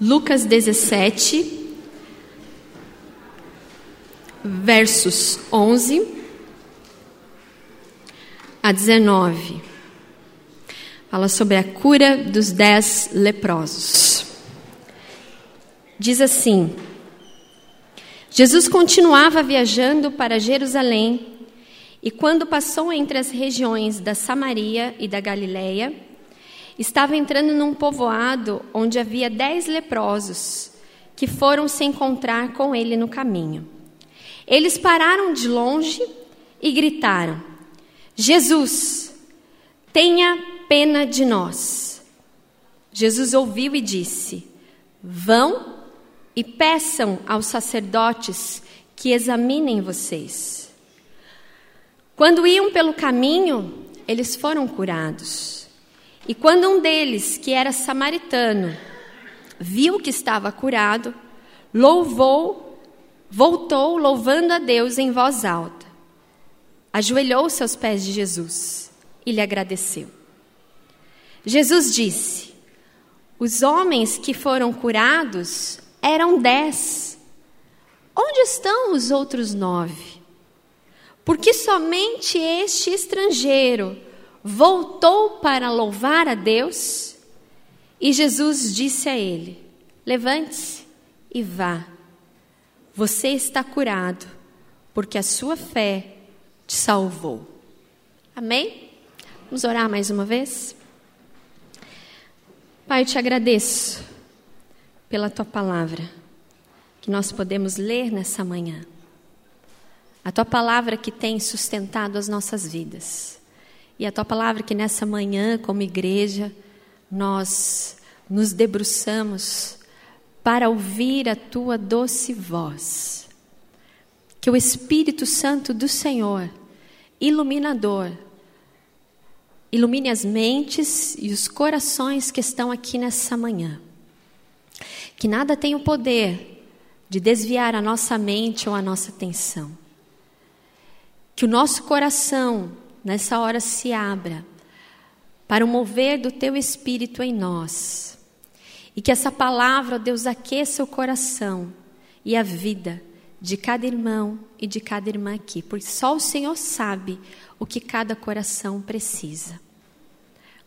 Lucas 17, versos 11 a 19. Fala sobre a cura dos dez leprosos. Diz assim: Jesus continuava viajando para Jerusalém e quando passou entre as regiões da Samaria e da Galiléia, estava entrando num povoado onde havia dez leprosos que foram se encontrar com ele no caminho. Eles pararam de longe e gritaram: Jesus, tenha pena de nós. Jesus ouviu e disse: Vão e peçam aos sacerdotes que examinem vocês. Quando iam pelo caminho, eles foram curados. E quando um deles, que era samaritano, viu que estava curado, louvou, voltou louvando a Deus em voz alta. Ajoelhou-se aos pés de Jesus e lhe agradeceu. Jesus disse: Os homens que foram curados eram dez. Onde estão os outros nove? Porque somente este estrangeiro voltou para louvar a Deus? E Jesus disse a ele: Levante-se e vá. Você está curado, porque a sua fé te salvou. Amém? Vamos orar mais uma vez? Pai, eu te agradeço pela tua palavra que nós podemos ler nessa manhã. A tua palavra que tem sustentado as nossas vidas. E a tua palavra que nessa manhã, como igreja, nós nos debruçamos para ouvir a tua doce voz. Que o Espírito Santo do Senhor, iluminador, ilumine as mentes e os corações que estão aqui nessa manhã que nada tem o poder de desviar a nossa mente ou a nossa atenção. Que o nosso coração, nessa hora, se abra para o mover do teu espírito em nós. E que essa palavra, Deus, aqueça o coração e a vida de cada irmão e de cada irmã aqui, porque só o Senhor sabe o que cada coração precisa.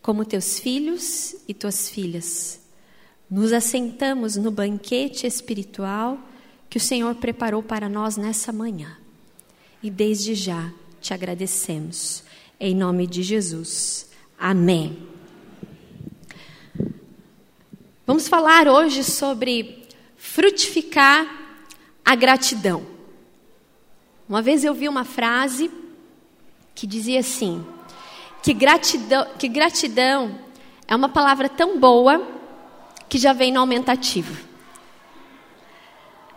Como teus filhos e tuas filhas, nos assentamos no banquete espiritual que o Senhor preparou para nós nessa manhã. E desde já te agradecemos. Em nome de Jesus. Amém. Vamos falar hoje sobre frutificar a gratidão. Uma vez eu vi uma frase que dizia assim: que gratidão, que gratidão é uma palavra tão boa que já vem no aumentativo.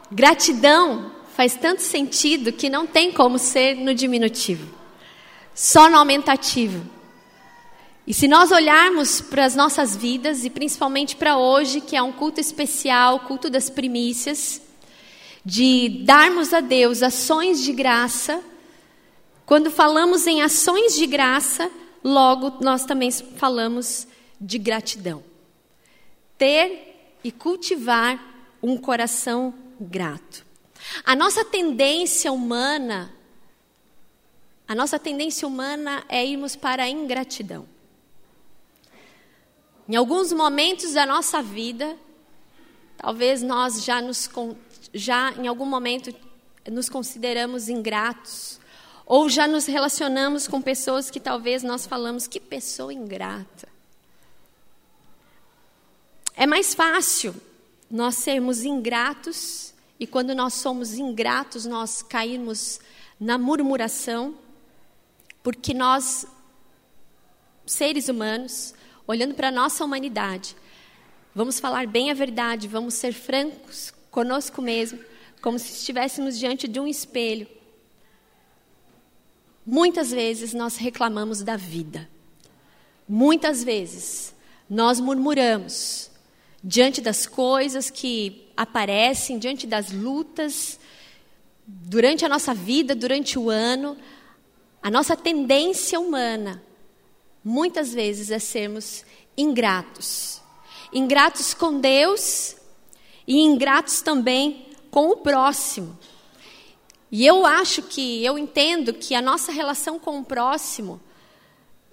Gratidão faz tanto sentido que não tem como ser no diminutivo, só no aumentativo. E se nós olharmos para as nossas vidas, e principalmente para hoje, que é um culto especial, culto das primícias, de darmos a Deus ações de graça, quando falamos em ações de graça, logo nós também falamos de gratidão ter e cultivar um coração grato. A nossa tendência humana, a nossa tendência humana é irmos para a ingratidão. Em alguns momentos da nossa vida, talvez nós já nos já em algum momento nos consideramos ingratos ou já nos relacionamos com pessoas que talvez nós falamos que pessoa ingrata. É mais fácil nós sermos ingratos e quando nós somos ingratos, nós cairmos na murmuração, porque nós, seres humanos, olhando para a nossa humanidade, vamos falar bem a verdade, vamos ser francos conosco mesmo, como se estivéssemos diante de um espelho. Muitas vezes nós reclamamos da vida. Muitas vezes nós murmuramos diante das coisas que aparecem, diante das lutas, durante a nossa vida, durante o ano, a nossa tendência humana, muitas vezes, é sermos ingratos. Ingratos com Deus e ingratos também com o próximo. E eu acho que, eu entendo que a nossa relação com o próximo,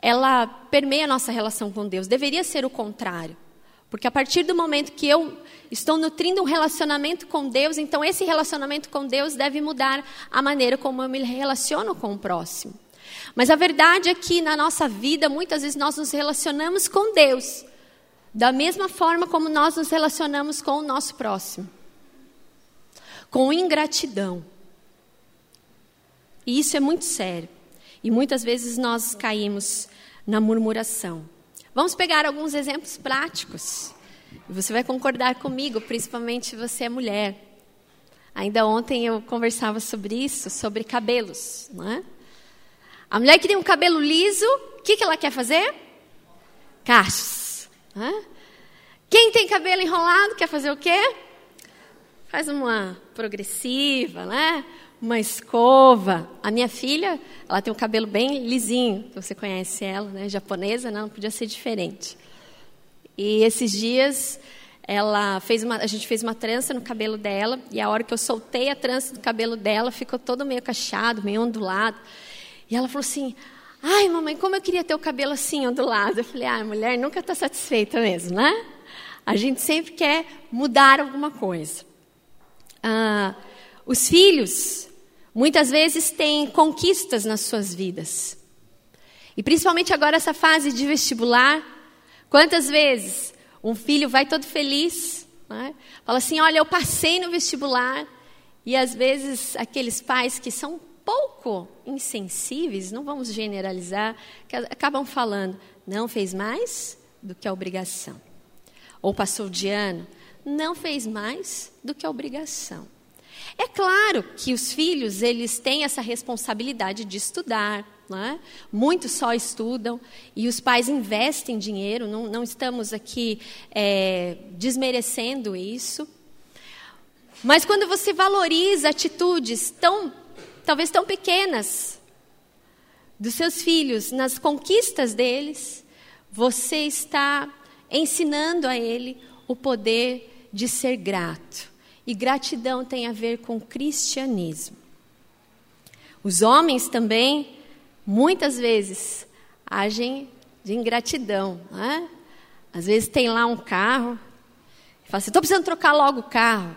ela permeia a nossa relação com Deus. Deveria ser o contrário. Porque a partir do momento que eu estou nutrindo um relacionamento com Deus, então esse relacionamento com Deus deve mudar a maneira como eu me relaciono com o próximo. Mas a verdade é que na nossa vida, muitas vezes nós nos relacionamos com Deus da mesma forma como nós nos relacionamos com o nosso próximo com ingratidão. E isso é muito sério. E muitas vezes nós caímos na murmuração. Vamos pegar alguns exemplos práticos. Você vai concordar comigo, principalmente você é mulher. Ainda ontem eu conversava sobre isso, sobre cabelos. É? A mulher que tem um cabelo liso, o que, que ela quer fazer? Cachos. É? Quem tem cabelo enrolado quer fazer o quê? Faz uma progressiva, né? Uma escova. A minha filha, ela tem um cabelo bem lisinho. Você conhece ela, né? Japonesa, não podia ser diferente. E esses dias ela fez uma, a gente fez uma trança no cabelo dela e a hora que eu soltei a trança do cabelo dela ficou todo meio cacheado, meio ondulado. E ela falou assim: "Ai, mamãe, como eu queria ter o cabelo assim ondulado". Eu falei: "Ah, mulher nunca está satisfeita mesmo, né? A gente sempre quer mudar alguma coisa". Ah, os filhos, muitas vezes, têm conquistas nas suas vidas. E principalmente agora, essa fase de vestibular. Quantas vezes um filho vai todo feliz, né? fala assim: Olha, eu passei no vestibular. E às vezes, aqueles pais que são pouco insensíveis, não vamos generalizar, acabam falando: Não fez mais do que a obrigação. Ou passou de ano, não fez mais do que a obrigação. É claro que os filhos eles têm essa responsabilidade de estudar, é? muitos só estudam e os pais investem dinheiro. Não, não estamos aqui é, desmerecendo isso, mas quando você valoriza atitudes tão, talvez tão pequenas dos seus filhos, nas conquistas deles, você está ensinando a ele o poder de ser grato. E gratidão tem a ver com cristianismo. Os homens também, muitas vezes, agem de ingratidão. Né? Às vezes tem lá um carro, e fala assim: estou precisando trocar logo o carro.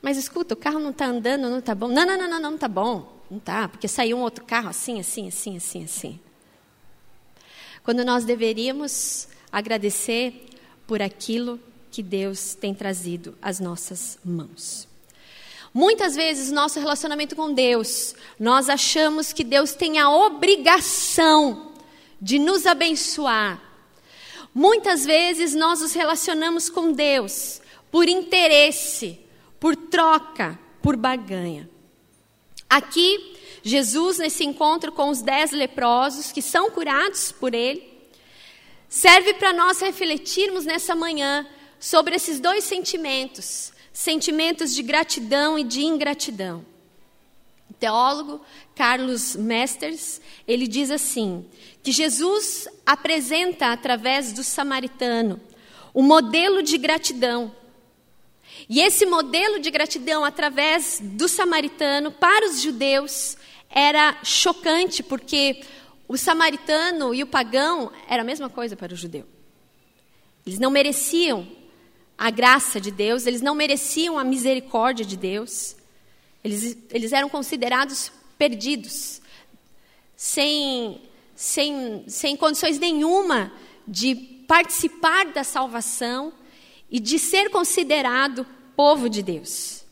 Mas escuta, o carro não está andando, não está bom. Não, não, não, não, não está bom. Não está, porque saiu um outro carro assim, assim, assim, assim, assim. Quando nós deveríamos agradecer por aquilo que Deus tem trazido às nossas mãos. Muitas vezes, nosso relacionamento com Deus, nós achamos que Deus tem a obrigação de nos abençoar. Muitas vezes, nós nos relacionamos com Deus por interesse, por troca, por barganha. Aqui, Jesus, nesse encontro com os dez leprosos que são curados por Ele, serve para nós refletirmos nessa manhã sobre esses dois sentimentos, sentimentos de gratidão e de ingratidão. O teólogo Carlos Mesters, ele diz assim, que Jesus apresenta através do samaritano o modelo de gratidão. E esse modelo de gratidão através do samaritano para os judeus era chocante, porque o samaritano e o pagão era a mesma coisa para o judeu. Eles não mereciam a graça de Deus, eles não mereciam a misericórdia de Deus. Eles, eles eram considerados perdidos, sem, sem, sem condições nenhuma de participar da salvação e de ser considerado povo de Deus.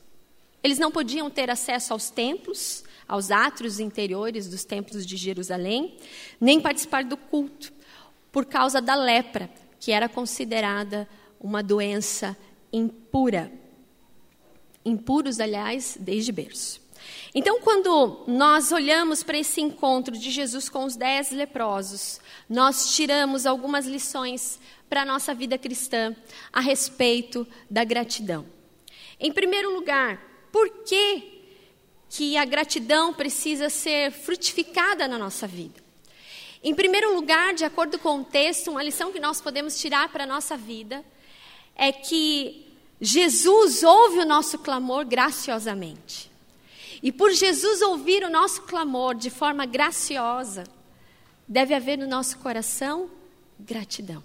Eles não podiam ter acesso aos templos, aos átrios interiores dos templos de Jerusalém, nem participar do culto, por causa da lepra, que era considerada uma doença impura. Impuros, aliás, desde berço. Então, quando nós olhamos para esse encontro de Jesus com os dez leprosos, nós tiramos algumas lições para a nossa vida cristã a respeito da gratidão. Em primeiro lugar, por que, que a gratidão precisa ser frutificada na nossa vida? Em primeiro lugar, de acordo com o texto, uma lição que nós podemos tirar para a nossa vida é que Jesus ouve o nosso clamor graciosamente. E por Jesus ouvir o nosso clamor de forma graciosa, deve haver no nosso coração gratidão.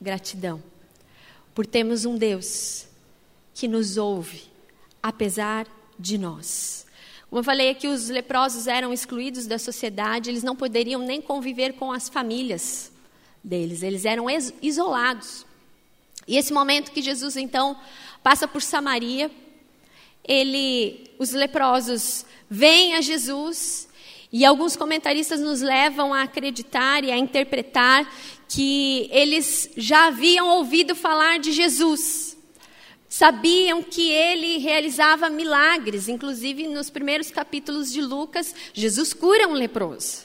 Gratidão. Por termos um Deus que nos ouve, apesar de nós. Como eu falei aqui, os leprosos eram excluídos da sociedade, eles não poderiam nem conviver com as famílias deles, eles eram isolados. E esse momento que Jesus então passa por Samaria, ele, os leprosos vêm a Jesus e alguns comentaristas nos levam a acreditar e a interpretar que eles já haviam ouvido falar de Jesus. Sabiam que ele realizava milagres, inclusive nos primeiros capítulos de Lucas, Jesus cura um leproso.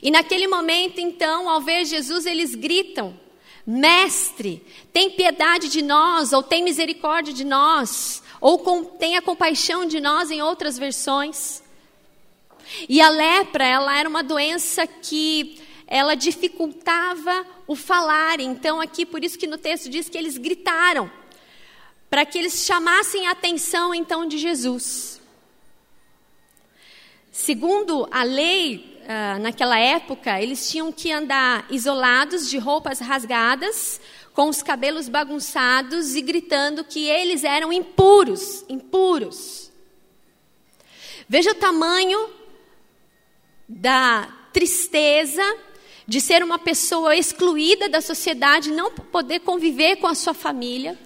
E naquele momento, então, ao ver Jesus, eles gritam: Mestre, tem piedade de nós, ou tem misericórdia de nós, ou com, tenha compaixão de nós, em outras versões. E a lepra, ela era uma doença que ela dificultava o falar. Então, aqui, por isso que no texto diz que eles gritaram, para que eles chamassem a atenção, então, de Jesus. Segundo a lei uh, naquela época, eles tinham que andar isolados, de roupas rasgadas, com os cabelos bagunçados e gritando que eles eram impuros, impuros. Veja o tamanho da tristeza de ser uma pessoa excluída da sociedade, não poder conviver com a sua família.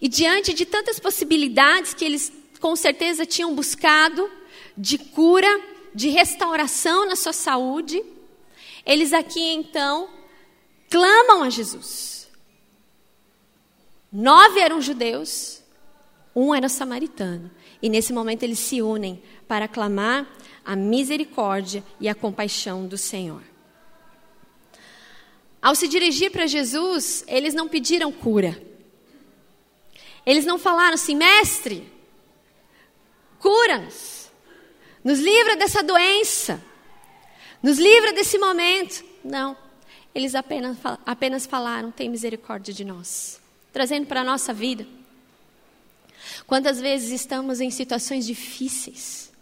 E diante de tantas possibilidades que eles com certeza tinham buscado de cura, de restauração na sua saúde, eles aqui então clamam a Jesus. Nove eram judeus, um era samaritano. E nesse momento eles se unem para clamar a misericórdia e a compaixão do Senhor. Ao se dirigir para Jesus, eles não pediram cura. Eles não falaram assim, mestre, cura-nos. Nos livra dessa doença. Nos livra desse momento. Não. Eles apenas, apenas falaram: tem misericórdia de nós. Trazendo para a nossa vida. Quantas vezes estamos em situações difíceis?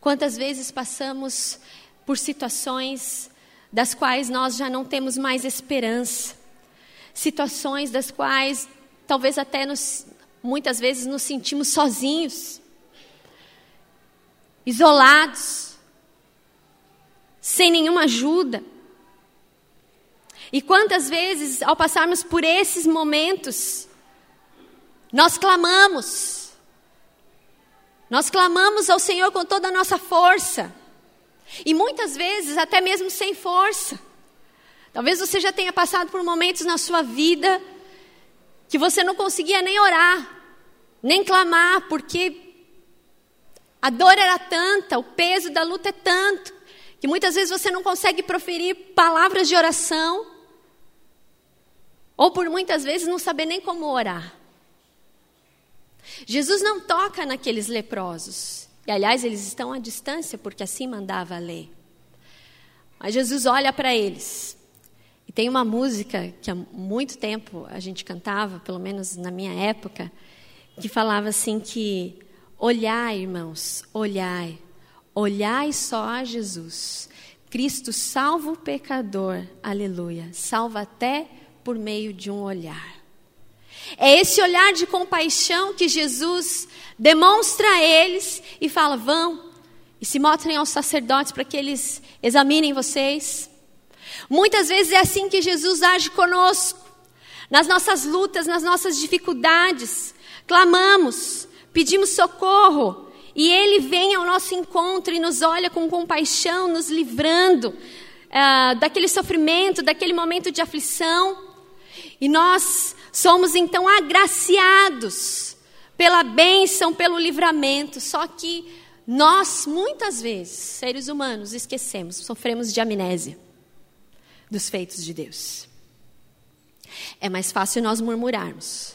Quantas vezes passamos por situações das quais nós já não temos mais esperança? Situações das quais talvez até nos, muitas vezes nos sentimos sozinhos isolados, sem nenhuma ajuda. E quantas vezes, ao passarmos por esses momentos, nós clamamos, nós clamamos ao Senhor com toda a nossa força, e muitas vezes até mesmo sem força. Talvez você já tenha passado por momentos na sua vida que você não conseguia nem orar, nem clamar, porque a dor era tanta, o peso da luta é tanto, que muitas vezes você não consegue proferir palavras de oração, ou por muitas vezes não saber nem como orar. Jesus não toca naqueles leprosos. E aliás, eles estão à distância, porque assim mandava a lei. Mas Jesus olha para eles. E tem uma música que há muito tempo a gente cantava, pelo menos na minha época, que falava assim que Olhai, irmãos, olhai, olhai só a Jesus. Cristo salva o pecador, aleluia, salva até por meio de um olhar. É esse olhar de compaixão que Jesus demonstra a eles e fala: vão e se mostrem aos sacerdotes para que eles examinem vocês. Muitas vezes é assim que Jesus age conosco, nas nossas lutas, nas nossas dificuldades. Clamamos, pedimos socorro e Ele vem ao nosso encontro e nos olha com compaixão, nos livrando uh, daquele sofrimento, daquele momento de aflição. E nós somos então agraciados pela bênção, pelo livramento. Só que nós, muitas vezes, seres humanos, esquecemos, sofremos de amnésia dos feitos de Deus. É mais fácil nós murmurarmos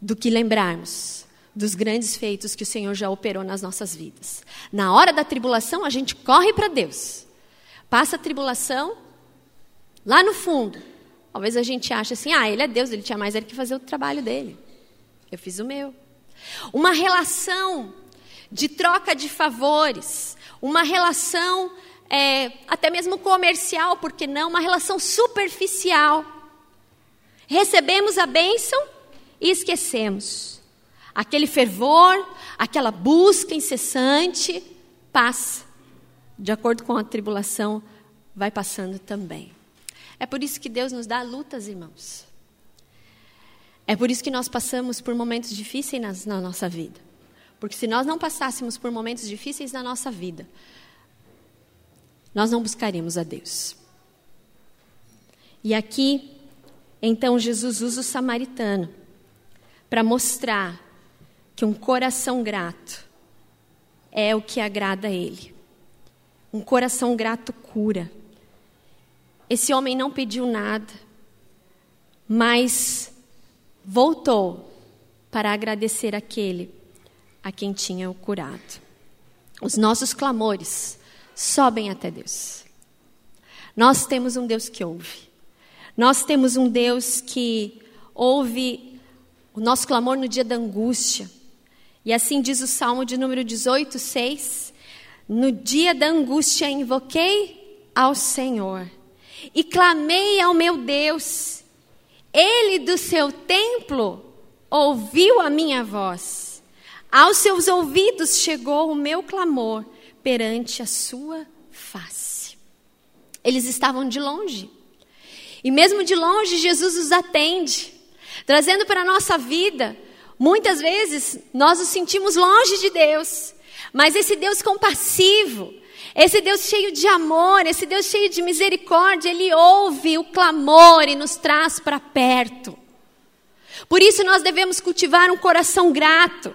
do que lembrarmos dos grandes feitos que o Senhor já operou nas nossas vidas. Na hora da tribulação, a gente corre para Deus. Passa a tribulação, lá no fundo, Talvez a gente ache assim: ah, ele é Deus, ele tinha mais ele que fazer o trabalho dele. Eu fiz o meu. Uma relação de troca de favores, uma relação é, até mesmo comercial, porque não? Uma relação superficial. Recebemos a bênção e esquecemos. Aquele fervor, aquela busca incessante passa. De acordo com a tribulação, vai passando também. É por isso que Deus nos dá lutas, irmãos. É por isso que nós passamos por momentos difíceis na, na nossa vida. Porque se nós não passássemos por momentos difíceis na nossa vida, nós não buscaríamos a Deus. E aqui, então, Jesus usa o samaritano para mostrar que um coração grato é o que agrada a Ele. Um coração grato cura. Esse homem não pediu nada, mas voltou para agradecer aquele a quem tinha o curado. Os nossos clamores sobem até Deus. Nós temos um Deus que ouve. Nós temos um Deus que ouve o nosso clamor no dia da angústia. E assim diz o Salmo de número 18, 6. No dia da angústia invoquei ao Senhor e clamei ao meu Deus. Ele do seu templo ouviu a minha voz. Aos seus ouvidos chegou o meu clamor perante a sua face. Eles estavam de longe. E mesmo de longe, Jesus os atende, trazendo para a nossa vida Muitas vezes nós nos sentimos longe de Deus, mas esse Deus compassivo, esse Deus cheio de amor, esse Deus cheio de misericórdia, ele ouve o clamor e nos traz para perto. Por isso nós devemos cultivar um coração grato.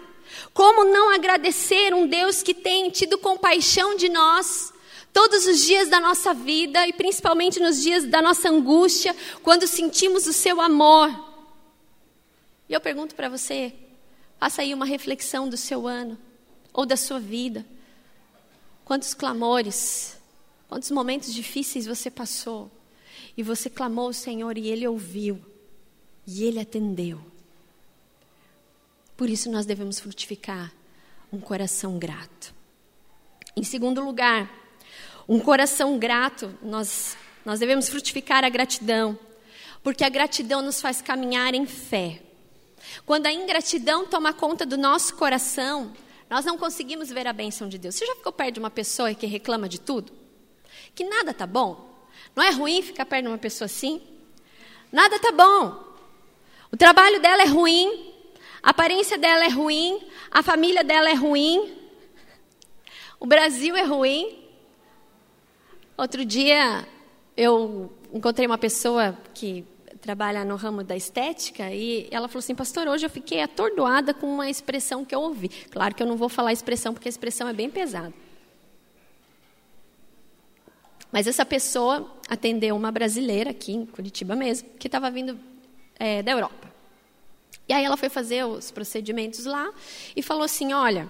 Como não agradecer um Deus que tem tido compaixão de nós todos os dias da nossa vida e principalmente nos dias da nossa angústia, quando sentimos o seu amor? E eu pergunto para você, faça aí uma reflexão do seu ano ou da sua vida. Quantos clamores, quantos momentos difíceis você passou e você clamou ao Senhor e Ele ouviu e Ele atendeu. Por isso nós devemos frutificar um coração grato. Em segundo lugar, um coração grato, nós, nós devemos frutificar a gratidão, porque a gratidão nos faz caminhar em fé. Quando a ingratidão toma conta do nosso coração, nós não conseguimos ver a bênção de Deus. Você já ficou perto de uma pessoa que reclama de tudo? Que nada tá bom? Não é ruim ficar perto de uma pessoa assim? Nada tá bom. O trabalho dela é ruim, a aparência dela é ruim, a família dela é ruim, o Brasil é ruim. Outro dia eu encontrei uma pessoa que trabalha no ramo da estética e ela falou assim, pastor, hoje eu fiquei atordoada com uma expressão que eu ouvi. Claro que eu não vou falar expressão porque a expressão é bem pesada. Mas essa pessoa atendeu uma brasileira aqui em Curitiba mesmo, que estava vindo é, da Europa. E aí ela foi fazer os procedimentos lá e falou assim, olha,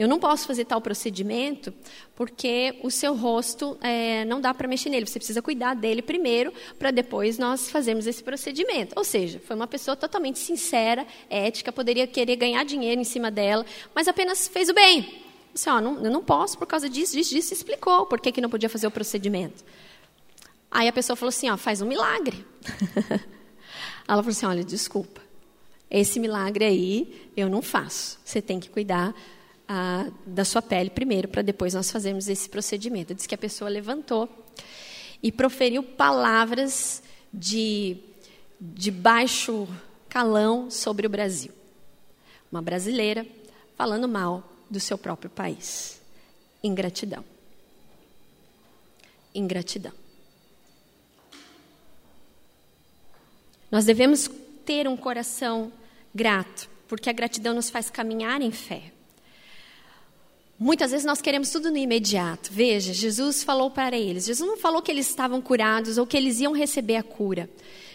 eu não posso fazer tal procedimento porque o seu rosto é, não dá para mexer nele. Você precisa cuidar dele primeiro para depois nós fazermos esse procedimento. Ou seja, foi uma pessoa totalmente sincera, ética, poderia querer ganhar dinheiro em cima dela, mas apenas fez o bem. Disse, ó, não, eu não posso por causa disso, disso, disso. Explicou por que, que não podia fazer o procedimento. Aí a pessoa falou assim, ó, faz um milagre. Ela falou assim, olha, desculpa, esse milagre aí eu não faço. Você tem que cuidar a, da sua pele primeiro, para depois nós fazermos esse procedimento. Diz que a pessoa levantou e proferiu palavras de, de baixo calão sobre o Brasil. Uma brasileira falando mal do seu próprio país. Ingratidão. Ingratidão. Nós devemos ter um coração grato, porque a gratidão nos faz caminhar em fé. Muitas vezes nós queremos tudo no imediato. Veja, Jesus falou para eles. Jesus não falou que eles estavam curados ou que eles iam receber a cura.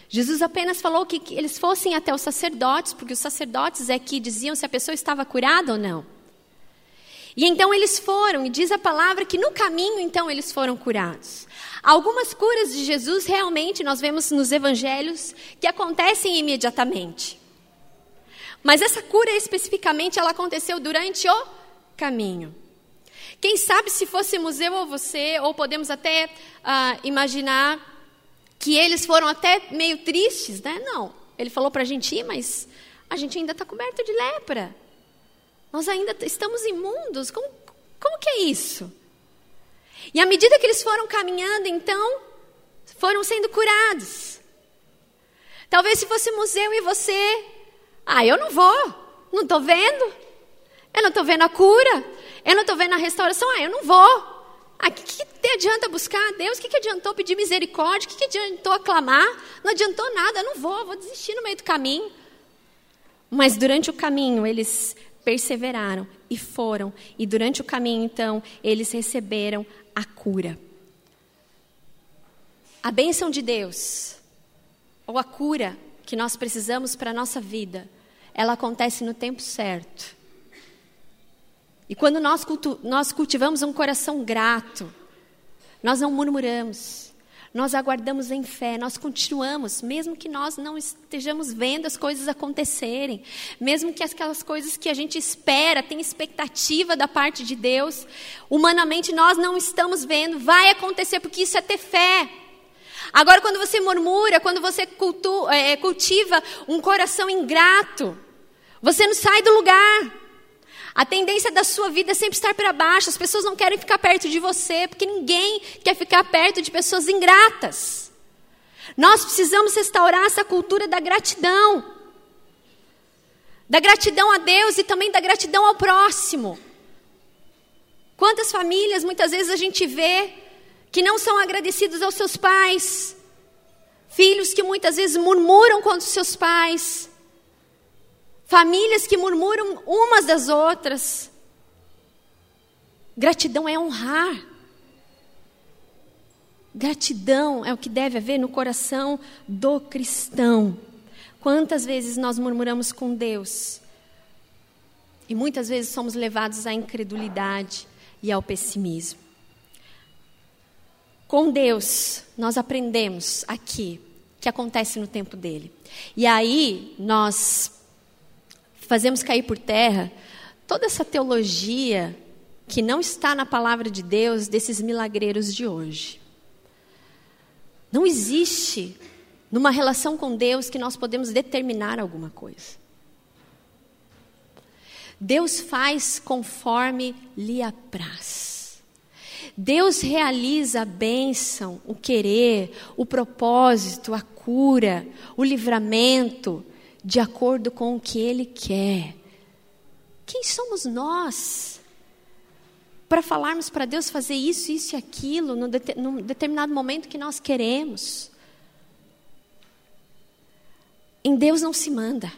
Jesus apenas falou que, que eles fossem até os sacerdotes, porque os sacerdotes é que diziam se a pessoa estava curada ou não. E então eles foram, e diz a palavra que no caminho então eles foram curados. Algumas curas de Jesus realmente nós vemos nos evangelhos que acontecem imediatamente. Mas essa cura especificamente ela aconteceu durante o caminho. Quem sabe se fôssemos eu ou você, ou podemos até uh, imaginar que eles foram até meio tristes, né? Não. Ele falou para a gente ir, mas a gente ainda está coberto de lepra. Nós ainda estamos imundos. Como, como que é isso? E à medida que eles foram caminhando, então, foram sendo curados. Talvez se fôssemos eu e você, ah, eu não vou, não estou vendo, eu não estou vendo a cura, eu não estou vendo a restauração, ah, eu não vou. Ah, o que, que adianta buscar a Deus? O que, que adiantou pedir misericórdia? O que, que adiantou aclamar? Não adiantou nada, eu não vou, vou desistir no meio do caminho. Mas durante o caminho eles perseveraram e foram, e durante o caminho então eles receberam a cura. A bênção de Deus, ou a cura que nós precisamos para a nossa vida, ela acontece no tempo certo. E quando nós, cultu nós cultivamos um coração grato, nós não murmuramos, nós aguardamos em fé, nós continuamos, mesmo que nós não estejamos vendo as coisas acontecerem, mesmo que aquelas coisas que a gente espera, tem expectativa da parte de Deus, humanamente nós não estamos vendo, vai acontecer, porque isso é ter fé. Agora, quando você murmura, quando você cultu, é, cultiva um coração ingrato, você não sai do lugar. A tendência da sua vida é sempre estar para baixo. As pessoas não querem ficar perto de você, porque ninguém quer ficar perto de pessoas ingratas. Nós precisamos restaurar essa cultura da gratidão. Da gratidão a Deus e também da gratidão ao próximo. Quantas famílias muitas vezes a gente vê que não são agradecidos aos seus pais, filhos que muitas vezes murmuram contra os seus pais, Famílias que murmuram umas das outras. Gratidão é honrar. Gratidão é o que deve haver no coração do cristão. Quantas vezes nós murmuramos com Deus? E muitas vezes somos levados à incredulidade e ao pessimismo. Com Deus, nós aprendemos aqui que acontece no tempo dele. E aí nós fazemos cair por terra toda essa teologia que não está na palavra de Deus desses milagreiros de hoje. Não existe numa relação com Deus que nós podemos determinar alguma coisa. Deus faz conforme lhe apraz. Deus realiza a bênção, o querer, o propósito, a cura, o livramento, de acordo com o que Ele quer. Quem somos nós para falarmos para Deus fazer isso, isso e aquilo num, num determinado momento que nós queremos? Em Deus não se manda.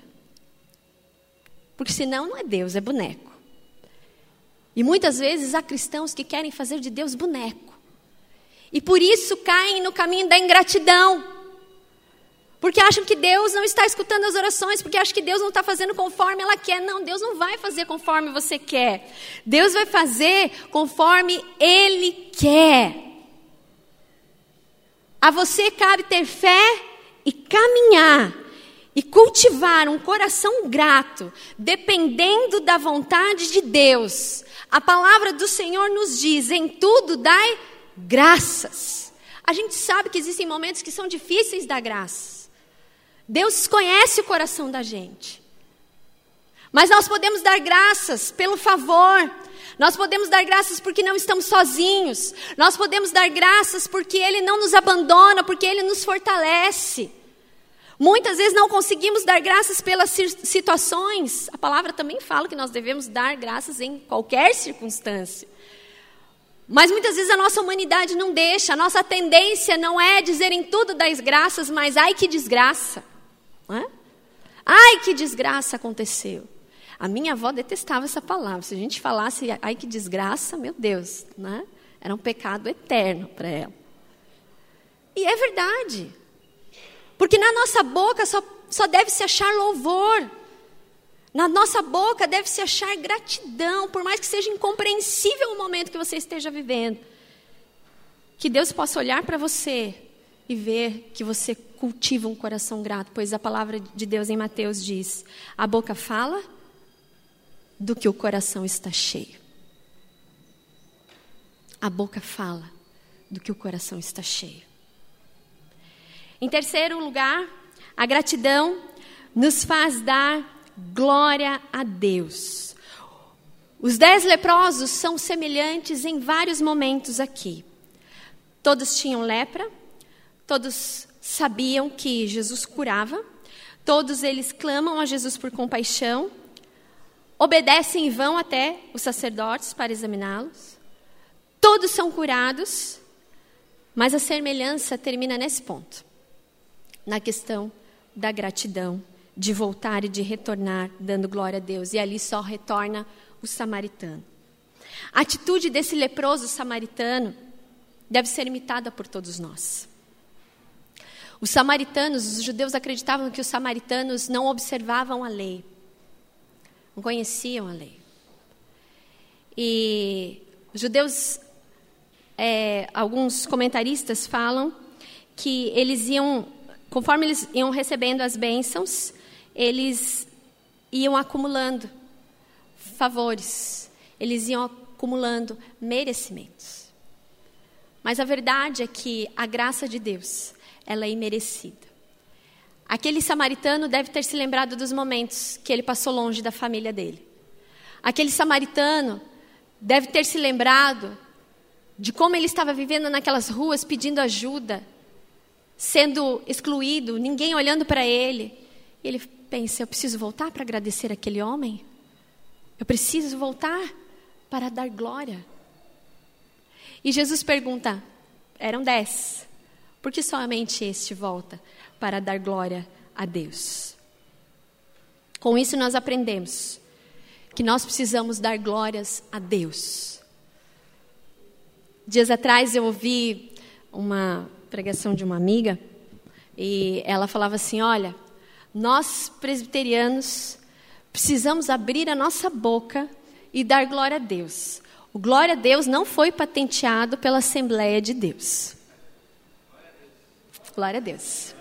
Porque senão não é Deus, é boneco. E muitas vezes há cristãos que querem fazer de Deus boneco. E por isso caem no caminho da ingratidão. Porque acham que Deus não está escutando as orações, porque acham que Deus não está fazendo conforme ela quer. Não, Deus não vai fazer conforme você quer. Deus vai fazer conforme Ele quer. A você cabe ter fé e caminhar e cultivar um coração grato, dependendo da vontade de Deus. A palavra do Senhor nos diz: em tudo dai graças. A gente sabe que existem momentos que são difíceis da graça. Deus conhece o coração da gente. Mas nós podemos dar graças pelo favor. Nós podemos dar graças porque não estamos sozinhos. Nós podemos dar graças porque Ele não nos abandona, porque Ele nos fortalece. Muitas vezes não conseguimos dar graças pelas situações. A palavra também fala que nós devemos dar graças em qualquer circunstância. Mas muitas vezes a nossa humanidade não deixa. A nossa tendência não é dizer em tudo das graças, mas ai que desgraça. É? Ai, que desgraça aconteceu. A minha avó detestava essa palavra. Se a gente falasse, ai, que desgraça, meu Deus, né? era um pecado eterno para ela. E é verdade. Porque na nossa boca só, só deve se achar louvor. Na nossa boca deve se achar gratidão, por mais que seja incompreensível o momento que você esteja vivendo. que Deus possa olhar para você e ver que você cultiva um coração grato, pois a palavra de Deus em Mateus diz: a boca fala do que o coração está cheio. A boca fala do que o coração está cheio. Em terceiro lugar, a gratidão nos faz dar glória a Deus. Os dez leprosos são semelhantes em vários momentos aqui. Todos tinham lepra, todos sabiam que Jesus curava, todos eles clamam a Jesus por compaixão, obedecem e vão até os sacerdotes para examiná-los. Todos são curados, mas a semelhança termina nesse ponto na questão da gratidão, de voltar e de retornar dando glória a Deus. E ali só retorna o samaritano. A atitude desse leproso samaritano deve ser imitada por todos nós. Os samaritanos, os judeus acreditavam que os samaritanos não observavam a lei, não conheciam a lei. E os judeus, é, alguns comentaristas falam que eles iam, conforme eles iam recebendo as bênçãos, eles iam acumulando favores, eles iam acumulando merecimentos. Mas a verdade é que a graça de Deus, ela é imerecida. Aquele samaritano deve ter se lembrado dos momentos que ele passou longe da família dele. Aquele samaritano deve ter se lembrado de como ele estava vivendo naquelas ruas pedindo ajuda, sendo excluído, ninguém olhando para ele. Ele pensa: eu preciso voltar para agradecer aquele homem? Eu preciso voltar para dar glória. E Jesus pergunta: eram dez, por que somente este volta para dar glória a Deus? Com isso, nós aprendemos que nós precisamos dar glórias a Deus. Dias atrás eu ouvi uma pregação de uma amiga e ela falava assim: Olha, nós presbiterianos precisamos abrir a nossa boca e dar glória a Deus. O glória a Deus não foi patenteado pela Assembleia de Deus. Glória a Deus.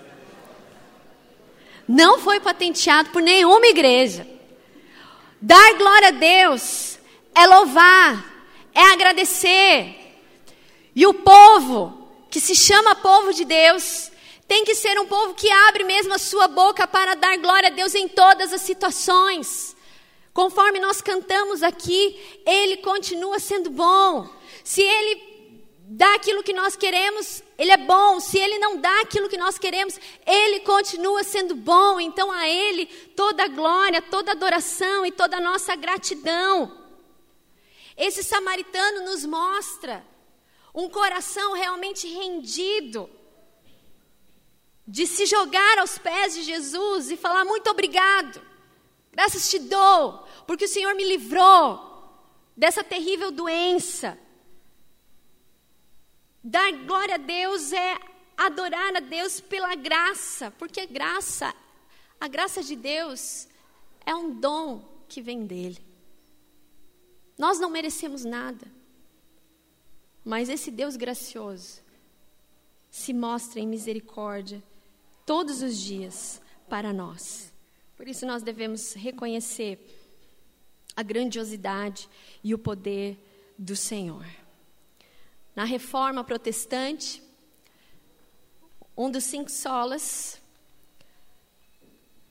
Não foi patenteado por nenhuma igreja. Dar glória a Deus é louvar, é agradecer. E o povo, que se chama povo de Deus, tem que ser um povo que abre mesmo a sua boca para dar glória a Deus em todas as situações. Conforme nós cantamos aqui, Ele continua sendo bom. Se Ele dá aquilo que nós queremos, Ele é bom. Se Ele não dá aquilo que nós queremos, Ele continua sendo bom. Então a Ele toda a glória, toda a adoração e toda a nossa gratidão. Esse samaritano nos mostra um coração realmente rendido de se jogar aos pés de Jesus e falar: Muito obrigado, graças te dou, porque o Senhor me livrou dessa terrível doença. Dar glória a Deus é adorar a Deus pela graça, porque graça, a graça de Deus é um dom que vem dele. Nós não merecemos nada, mas esse Deus gracioso se mostra em misericórdia todos os dias para nós. Por isso nós devemos reconhecer a grandiosidade e o poder do Senhor. Na reforma protestante, um dos cinco solas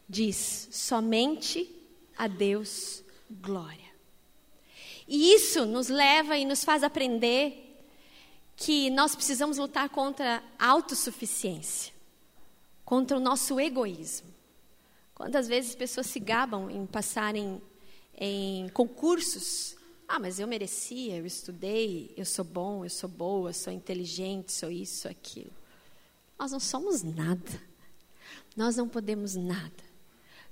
diz: somente a Deus glória. E isso nos leva e nos faz aprender que nós precisamos lutar contra a autossuficiência contra o nosso egoísmo. Quantas vezes pessoas se gabam em passarem em concursos? Ah, mas eu merecia, eu estudei, eu sou bom, eu sou boa, sou inteligente, sou isso, sou aquilo. Nós não somos nada. Nós não podemos nada.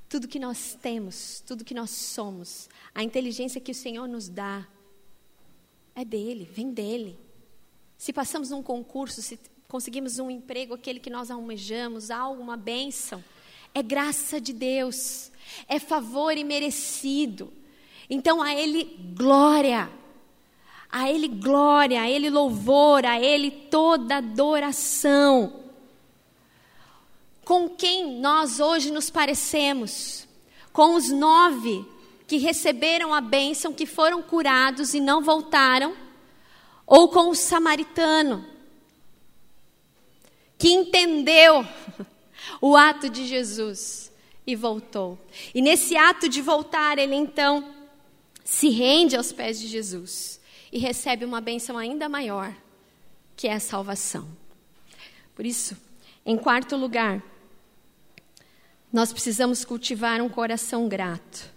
Tudo que nós temos, tudo que nós somos, a inteligência que o Senhor nos dá, é dele, vem dele. Se passamos num concurso, se conseguimos um emprego, aquele que nós almejamos, algo, uma bênção. É graça de Deus, é favor imerecido. Então a Ele glória. A Ele glória, a Ele louvor, a Ele toda adoração. Com quem nós hoje nos parecemos? Com os nove que receberam a bênção, que foram curados e não voltaram? Ou com o samaritano, que entendeu o ato de Jesus e voltou? E nesse ato de voltar, ele então se rende aos pés de Jesus e recebe uma bênção ainda maior, que é a salvação. Por isso, em quarto lugar, nós precisamos cultivar um coração grato.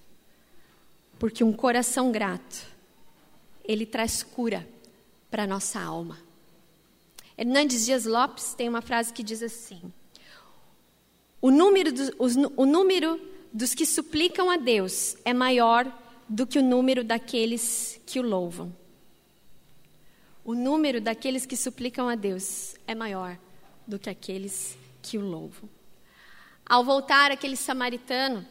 Porque um coração grato, ele traz cura para a nossa alma. Hernandes Dias Lopes tem uma frase que diz assim: o número, do, o número dos que suplicam a Deus é maior do que o número daqueles que o louvam. O número daqueles que suplicam a Deus é maior do que aqueles que o louvam. Ao voltar aquele samaritano,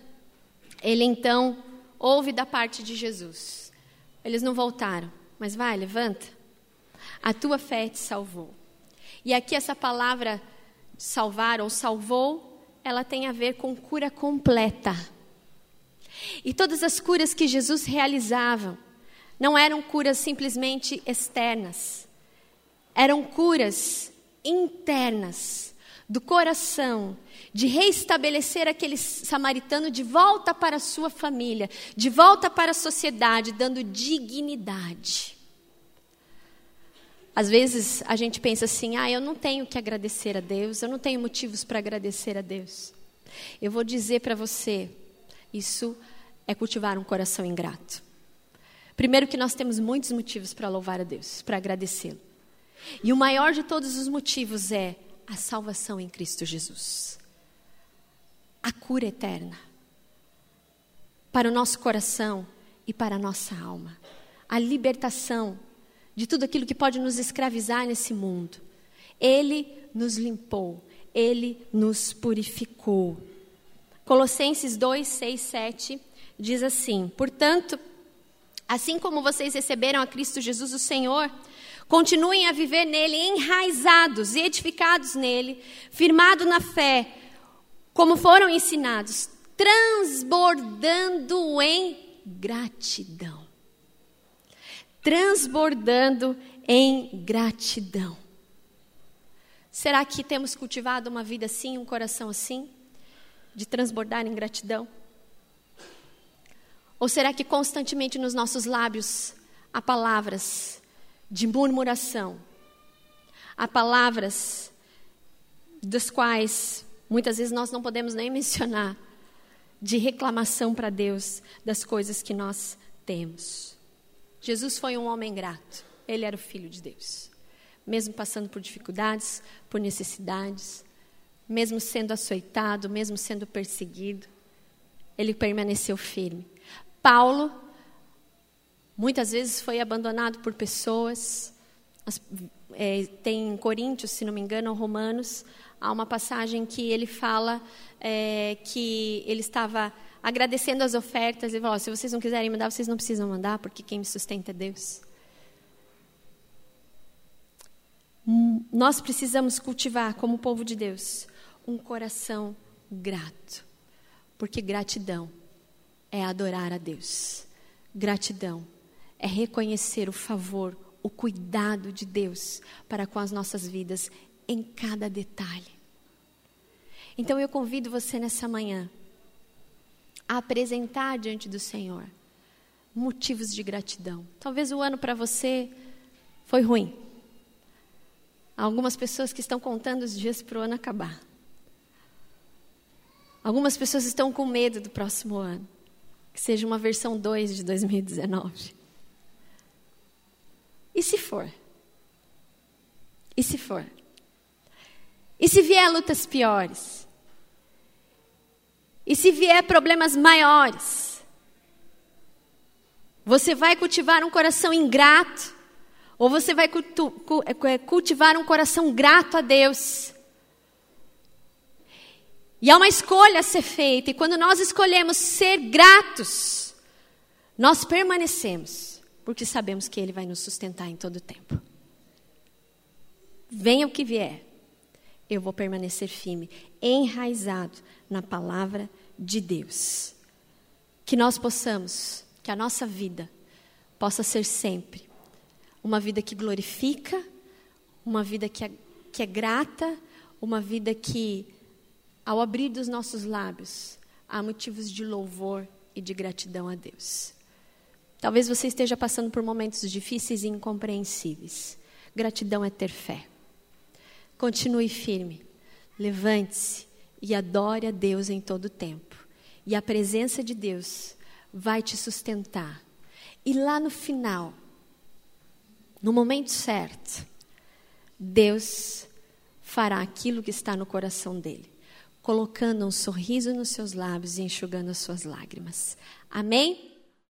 ele então ouve da parte de Jesus. Eles não voltaram, mas vai, levanta. A tua fé te salvou. E aqui essa palavra salvar ou salvou, ela tem a ver com cura completa. E todas as curas que Jesus realizava não eram curas simplesmente externas, eram curas internas, do coração, de reestabelecer aquele samaritano de volta para a sua família, de volta para a sociedade, dando dignidade. Às vezes a gente pensa assim: ah, eu não tenho que agradecer a Deus, eu não tenho motivos para agradecer a Deus. Eu vou dizer para você, isso é cultivar um coração ingrato. Primeiro, que nós temos muitos motivos para louvar a Deus, para agradecê-lo. E o maior de todos os motivos é a salvação em Cristo Jesus. A cura eterna para o nosso coração e para a nossa alma. A libertação de tudo aquilo que pode nos escravizar nesse mundo. Ele nos limpou, ele nos purificou. Colossenses 2, 6, 7 diz assim: Portanto, assim como vocês receberam a Cristo Jesus, o Senhor, continuem a viver nele, enraizados e edificados nele, firmados na fé, como foram ensinados, transbordando em gratidão. Transbordando em gratidão. Será que temos cultivado uma vida assim, um coração assim? De transbordar em gratidão? Ou será que constantemente nos nossos lábios há palavras de murmuração, há palavras das quais muitas vezes nós não podemos nem mencionar, de reclamação para Deus das coisas que nós temos? Jesus foi um homem grato, ele era o filho de Deus. Mesmo passando por dificuldades, por necessidades, mesmo sendo açoitado, mesmo sendo perseguido, ele permaneceu firme. Paulo, muitas vezes foi abandonado por pessoas. É, tem em Coríntios, se não me engano, ou Romanos, há uma passagem que ele fala é, que ele estava agradecendo as ofertas. Ele falou: se vocês não quiserem mandar, vocês não precisam mandar, porque quem me sustenta é Deus. Hum, nós precisamos cultivar, como povo de Deus, um coração grato, porque gratidão é adorar a Deus. Gratidão é reconhecer o favor, o cuidado de Deus para com as nossas vidas em cada detalhe. Então eu convido você nessa manhã a apresentar diante do Senhor motivos de gratidão. Talvez o ano para você foi ruim. Há algumas pessoas que estão contando os dias para o ano acabar. Algumas pessoas estão com medo do próximo ano que seja uma versão 2 de 2019. E se for? E se for? E se vier lutas piores? E se vier problemas maiores? Você vai cultivar um coração ingrato? Ou você vai é, cultivar um coração grato a Deus? E há uma escolha a ser feita, e quando nós escolhemos ser gratos, nós permanecemos porque sabemos que Ele vai nos sustentar em todo o tempo. Venha o que vier, eu vou permanecer firme, enraizado na palavra de Deus. Que nós possamos, que a nossa vida possa ser sempre uma vida que glorifica, uma vida que é, que é grata, uma vida que, ao abrir dos nossos lábios, há motivos de louvor e de gratidão a Deus. Talvez você esteja passando por momentos difíceis e incompreensíveis. Gratidão é ter fé. Continue firme, levante-se e adore a Deus em todo o tempo. E a presença de Deus vai te sustentar. E lá no final, no momento certo, Deus fará aquilo que está no coração dele, colocando um sorriso nos seus lábios e enxugando as suas lágrimas. Amém?